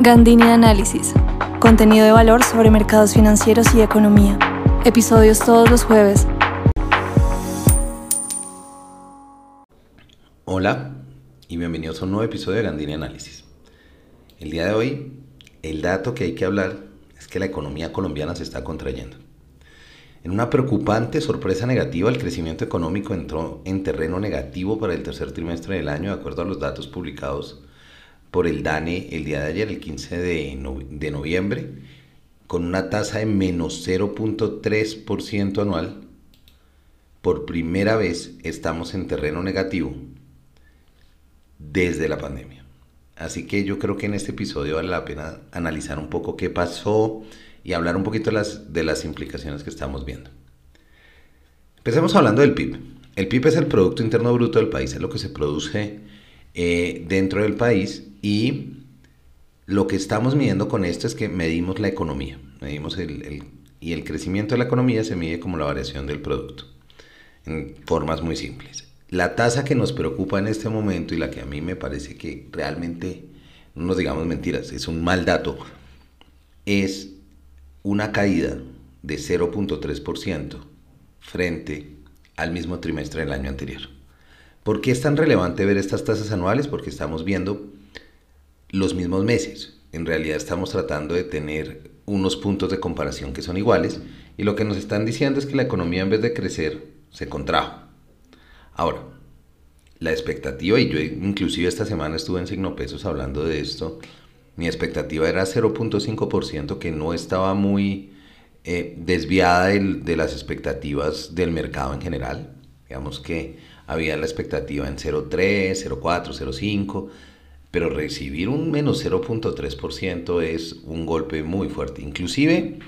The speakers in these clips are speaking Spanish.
Gandini Análisis. Contenido de valor sobre mercados financieros y economía. Episodios todos los jueves. Hola y bienvenidos a un nuevo episodio de Gandini Análisis. El día de hoy, el dato que hay que hablar es que la economía colombiana se está contrayendo. En una preocupante sorpresa negativa, el crecimiento económico entró en terreno negativo para el tercer trimestre del año, de acuerdo a los datos publicados por el DANE el día de ayer, el 15 de, de noviembre, con una tasa de menos 0.3% anual. Por primera vez estamos en terreno negativo desde la pandemia. Así que yo creo que en este episodio vale la pena analizar un poco qué pasó y hablar un poquito de las, de las implicaciones que estamos viendo. Empecemos hablando del PIB. El PIB es el Producto Interno Bruto del país, es lo que se produce eh, dentro del país y lo que estamos midiendo con esto es que medimos la economía, medimos el, y el crecimiento de la economía se mide como la variación del producto, en formas muy simples. La tasa que nos preocupa en este momento y la que a mí me parece que realmente, no nos digamos mentiras, es un mal dato, es una caída de 0.3% frente al mismo trimestre del año anterior. ¿Por qué es tan relevante ver estas tasas anuales? Porque estamos viendo los mismos meses. En realidad estamos tratando de tener unos puntos de comparación que son iguales y lo que nos están diciendo es que la economía en vez de crecer se contrajo. Ahora, la expectativa, y yo inclusive esta semana estuve en Signo Pesos hablando de esto, mi expectativa era 0.5% que no estaba muy eh, desviada de las expectativas del mercado en general. Digamos que había la expectativa en 0,3, 0,4, 0,5, pero recibir un menos 0.3% es un golpe muy fuerte. Inclusive,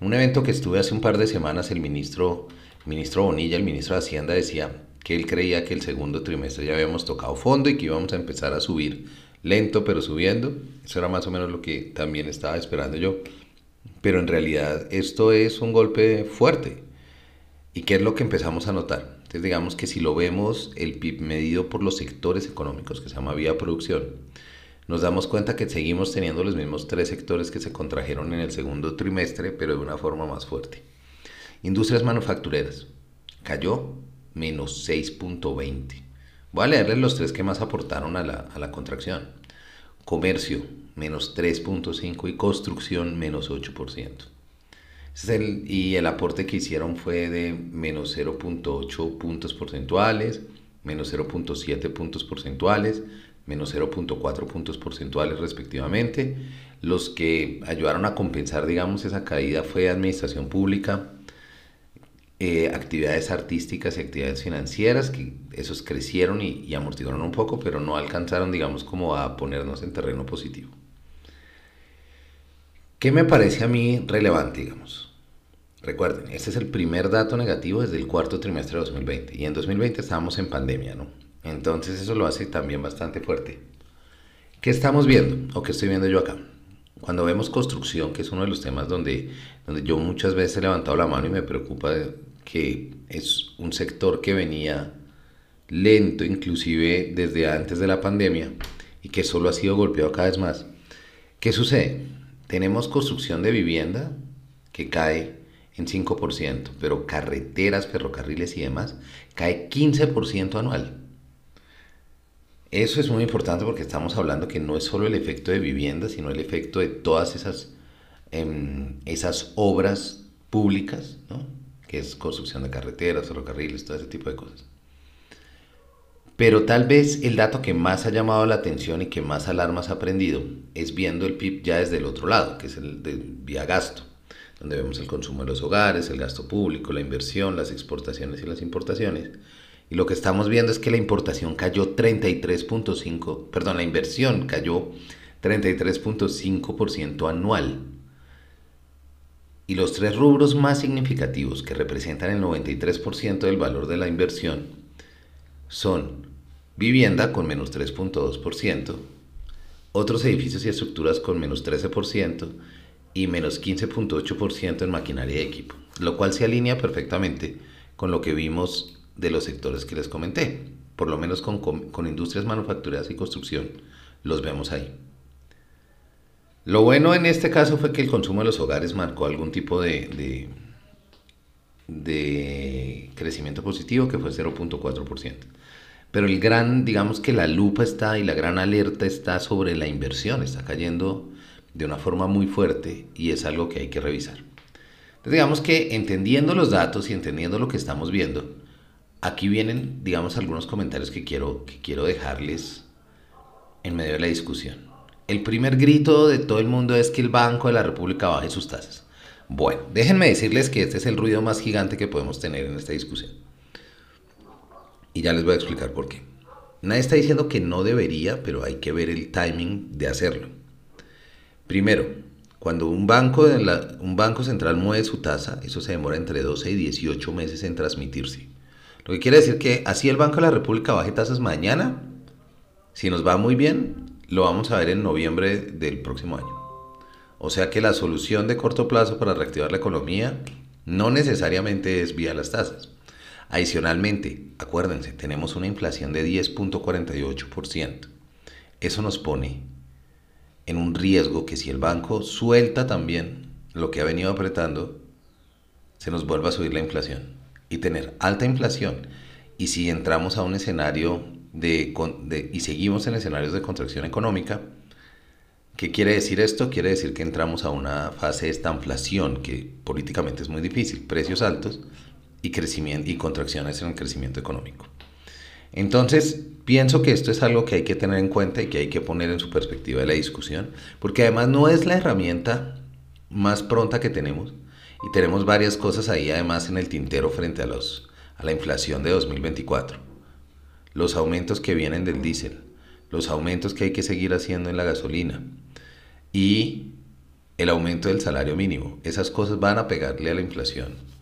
un evento que estuve hace un par de semanas, el ministro, ministro Bonilla, el ministro de Hacienda, decía que él creía que el segundo trimestre ya habíamos tocado fondo y que íbamos a empezar a subir lento, pero subiendo. Eso era más o menos lo que también estaba esperando yo. Pero en realidad esto es un golpe fuerte. ¿Y qué es lo que empezamos a notar? Entonces digamos que si lo vemos el PIB medido por los sectores económicos que se llama vía producción, nos damos cuenta que seguimos teniendo los mismos tres sectores que se contrajeron en el segundo trimestre, pero de una forma más fuerte. Industrias manufactureras cayó menos 6.20. Voy a leerles los tres que más aportaron a la, a la contracción. Comercio menos 3.5 y construcción menos 8% y el aporte que hicieron fue de menos 0.8 puntos porcentuales, menos 0.7 puntos porcentuales, menos 0.4 puntos porcentuales respectivamente. Los que ayudaron a compensar, digamos, esa caída fue administración pública, eh, actividades artísticas y actividades financieras, que esos crecieron y, y amortiguaron un poco, pero no alcanzaron, digamos, como a ponernos en terreno positivo. ¿Qué me parece a mí relevante, digamos? Recuerden, este es el primer dato negativo desde el cuarto trimestre de 2020 y en 2020 estábamos en pandemia, ¿no? Entonces eso lo hace también bastante fuerte. ¿Qué estamos viendo o qué estoy viendo yo acá? Cuando vemos construcción, que es uno de los temas donde, donde yo muchas veces he levantado la mano y me preocupa que es un sector que venía lento inclusive desde antes de la pandemia y que solo ha sido golpeado cada vez más. ¿Qué sucede? Tenemos construcción de vivienda que cae en 5%, pero carreteras, ferrocarriles y demás cae 15% anual. Eso es muy importante porque estamos hablando que no es solo el efecto de vivienda, sino el efecto de todas esas, em, esas obras públicas, ¿no? que es construcción de carreteras, ferrocarriles, todo ese tipo de cosas. Pero tal vez el dato que más ha llamado la atención y que más alarmas ha prendido es viendo el PIB ya desde el otro lado, que es el de vía gasto donde vemos el consumo de los hogares, el gasto público, la inversión, las exportaciones y las importaciones. Y lo que estamos viendo es que la importación cayó 33.5, perdón, la inversión cayó 33.5% anual. Y los tres rubros más significativos que representan el 93% del valor de la inversión son vivienda con menos 3.2%, otros edificios y estructuras con menos 13%, y menos 15.8% en maquinaria y equipo, lo cual se alinea perfectamente con lo que vimos de los sectores que les comenté, por lo menos con, con, industrias manufactureras y construcción, los vemos ahí. Lo bueno en este caso fue que el consumo de los hogares marcó algún tipo de, de, de crecimiento positivo, que fue 0.4%. Pero el gran, digamos que la lupa está y la gran alerta está sobre la inversión, está cayendo de una forma muy fuerte y es algo que hay que revisar. Entonces digamos que entendiendo los datos y entendiendo lo que estamos viendo, aquí vienen, digamos, algunos comentarios que quiero, que quiero dejarles en medio de la discusión. El primer grito de todo el mundo es que el Banco de la República baje sus tasas. Bueno, déjenme decirles que este es el ruido más gigante que podemos tener en esta discusión. Y ya les voy a explicar por qué. Nadie está diciendo que no debería, pero hay que ver el timing de hacerlo. Primero, cuando un banco, de un banco central mueve su tasa, eso se demora entre 12 y 18 meses en transmitirse. Lo que quiere decir que así el Banco de la República baje tasas mañana, si nos va muy bien, lo vamos a ver en noviembre del próximo año. O sea que la solución de corto plazo para reactivar la economía no necesariamente es vía las tasas. Adicionalmente, acuérdense, tenemos una inflación de 10.48%. Eso nos pone en un riesgo que si el banco suelta también lo que ha venido apretando, se nos vuelva a subir la inflación. Y tener alta inflación, y si entramos a un escenario de, y seguimos en escenarios de contracción económica, ¿qué quiere decir esto? Quiere decir que entramos a una fase de estanflación, que políticamente es muy difícil, precios altos, y, crecimiento, y contracciones en el crecimiento económico. Entonces, pienso que esto es algo que hay que tener en cuenta y que hay que poner en su perspectiva de la discusión, porque además no es la herramienta más pronta que tenemos y tenemos varias cosas ahí además en el tintero frente a, los, a la inflación de 2024. Los aumentos que vienen del diésel, los aumentos que hay que seguir haciendo en la gasolina y el aumento del salario mínimo. Esas cosas van a pegarle a la inflación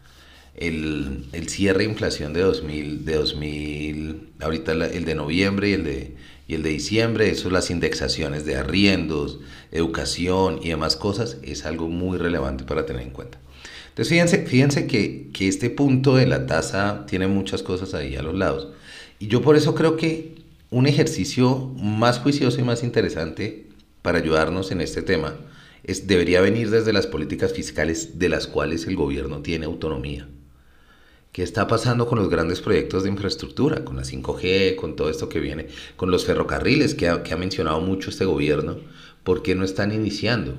el, el cierre de inflación de 2000, de 2000 ahorita el de noviembre y el de, y el de diciembre, eso las indexaciones de arriendos, educación y demás cosas, es algo muy relevante para tener en cuenta. Entonces fíjense, fíjense que, que este punto de la tasa tiene muchas cosas ahí a los lados. Y yo por eso creo que un ejercicio más juicioso y más interesante para ayudarnos en este tema es, debería venir desde las políticas fiscales de las cuales el gobierno tiene autonomía. ¿Qué está pasando con los grandes proyectos de infraestructura, con la 5G, con todo esto que viene, con los ferrocarriles que ha, mencionado mucho este gobierno? ¿Por qué no están iniciando?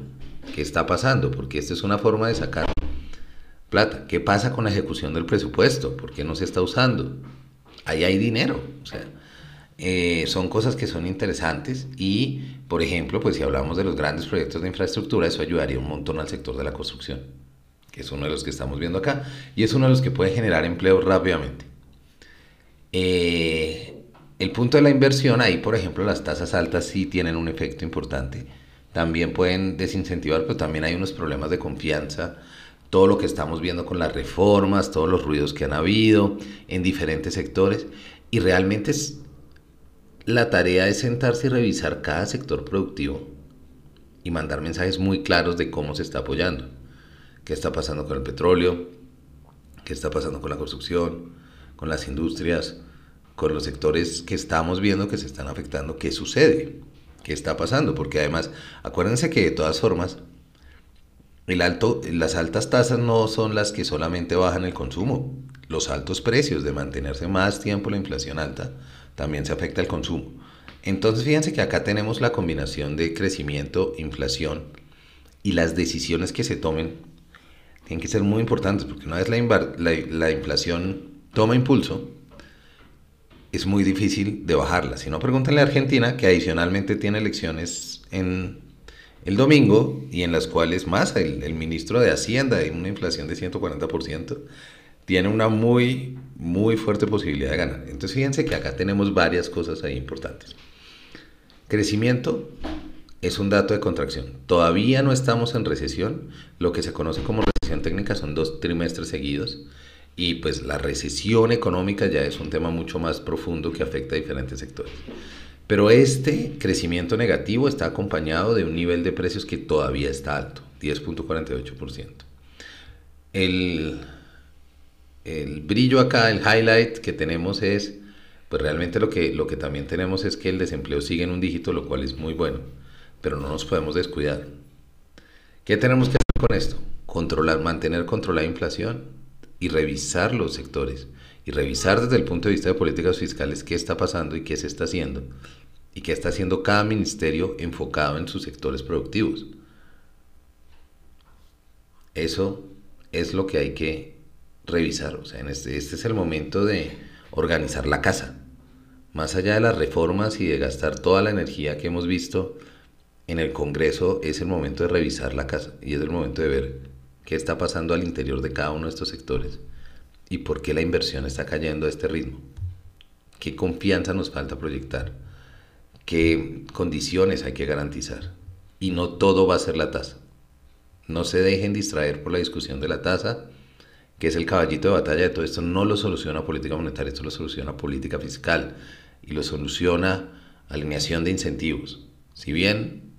¿Qué está pasando? Porque esta es una forma de sacar plata. ¿Qué pasa con la ejecución del presupuesto? ¿Por qué no se está usando? Ahí hay dinero. O sea, eh, son cosas que son interesantes y, por ejemplo, pues si hablamos de los grandes proyectos de infraestructura, eso ayudaría un montón al sector de la construcción que es uno de los que estamos viendo acá, y es uno de los que puede generar empleo rápidamente. Eh, el punto de la inversión, ahí por ejemplo las tasas altas sí tienen un efecto importante, también pueden desincentivar, pero también hay unos problemas de confianza, todo lo que estamos viendo con las reformas, todos los ruidos que han habido en diferentes sectores, y realmente es, la tarea es sentarse y revisar cada sector productivo y mandar mensajes muy claros de cómo se está apoyando qué está pasando con el petróleo, qué está pasando con la construcción, con las industrias, con los sectores que estamos viendo que se están afectando, qué sucede, qué está pasando, porque además, acuérdense que de todas formas, el alto, las altas tasas no son las que solamente bajan el consumo, los altos precios de mantenerse más tiempo la inflación alta también se afecta al consumo. Entonces fíjense que acá tenemos la combinación de crecimiento, inflación y las decisiones que se tomen tienen que ser muy importantes porque una vez la, inflación toma impulso, es muy difícil de bajarla. Si no, pregúntenle a Argentina, que adicionalmente tiene elecciones en el domingo y en las cuales más el, ministro de Hacienda, de una inflación de 140%, tiene una muy, muy fuerte posibilidad de ganar. Entonces fíjense que acá tenemos varias cosas ahí importantes. Crecimiento, es un dato de contracción. Todavía no estamos en recesión. Lo que se conoce como recesión técnica son dos trimestres seguidos. Y pues la recesión económica ya es un tema mucho más profundo que afecta a diferentes sectores. Pero este crecimiento negativo está acompañado de un nivel de precios que todavía está alto, 10.48%. El, el brillo acá, el highlight que tenemos es, pues realmente lo que, lo que también tenemos es que el desempleo sigue en un dígito, lo cual es muy bueno pero no nos podemos descuidar. ¿Qué tenemos que hacer con esto? Controlar, mantener controlada la inflación y revisar los sectores y revisar desde el punto de vista de políticas fiscales qué está pasando y qué se está haciendo y qué está haciendo cada ministerio enfocado en sus sectores productivos. Eso es lo que hay que revisar. O sea, este, este es el momento de organizar la casa. Más allá de las reformas y de gastar toda la energía que hemos visto en el Congreso, es el momento de revisar la casa y es el momento de ver qué está pasando al interior de cada uno de estos sectores y por qué la inversión está cayendo a este ritmo. ¿Qué confianza nos falta proyectar? ¿Qué condiciones hay que garantizar? Y no todo va a ser la tasa. No se dejen distraer por la discusión de la tasa, que es el caballito de batalla de todo esto. No lo soluciona política monetaria, esto lo soluciona política fiscal y lo soluciona alineación de incentivos. Si bien,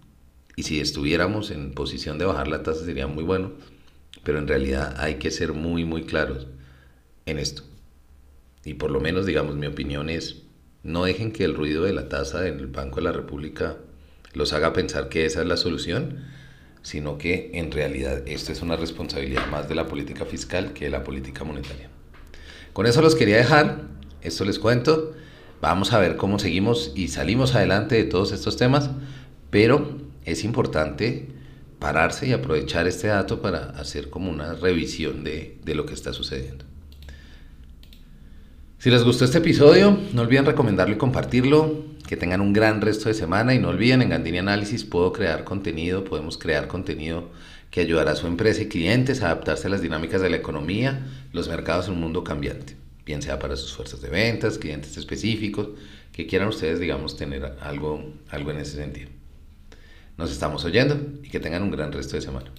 y si estuviéramos en posición de bajar la tasa sería muy bueno, pero en realidad hay que ser muy, muy claros en esto. Y por lo menos, digamos, mi opinión es, no dejen que el ruido de la tasa en el Banco de la República los haga pensar que esa es la solución, sino que en realidad esto es una responsabilidad más de la política fiscal que de la política monetaria. Con eso los quería dejar, esto les cuento, vamos a ver cómo seguimos y salimos adelante de todos estos temas, pero es importante pararse y aprovechar este dato para hacer como una revisión de, de lo que está sucediendo. Si les gustó este episodio, no olviden recomendarlo y compartirlo. Que tengan un gran resto de semana y no olviden, en Gandini Análisis puedo crear contenido, podemos crear contenido que ayudará a su empresa y clientes a adaptarse a las dinámicas de la economía, los mercados en un mundo cambiante, bien sea para sus fuerzas de ventas, clientes específicos, que quieran ustedes, digamos, tener algo, algo en ese sentido. Nos estamos oyendo y que tengan un gran resto de semana.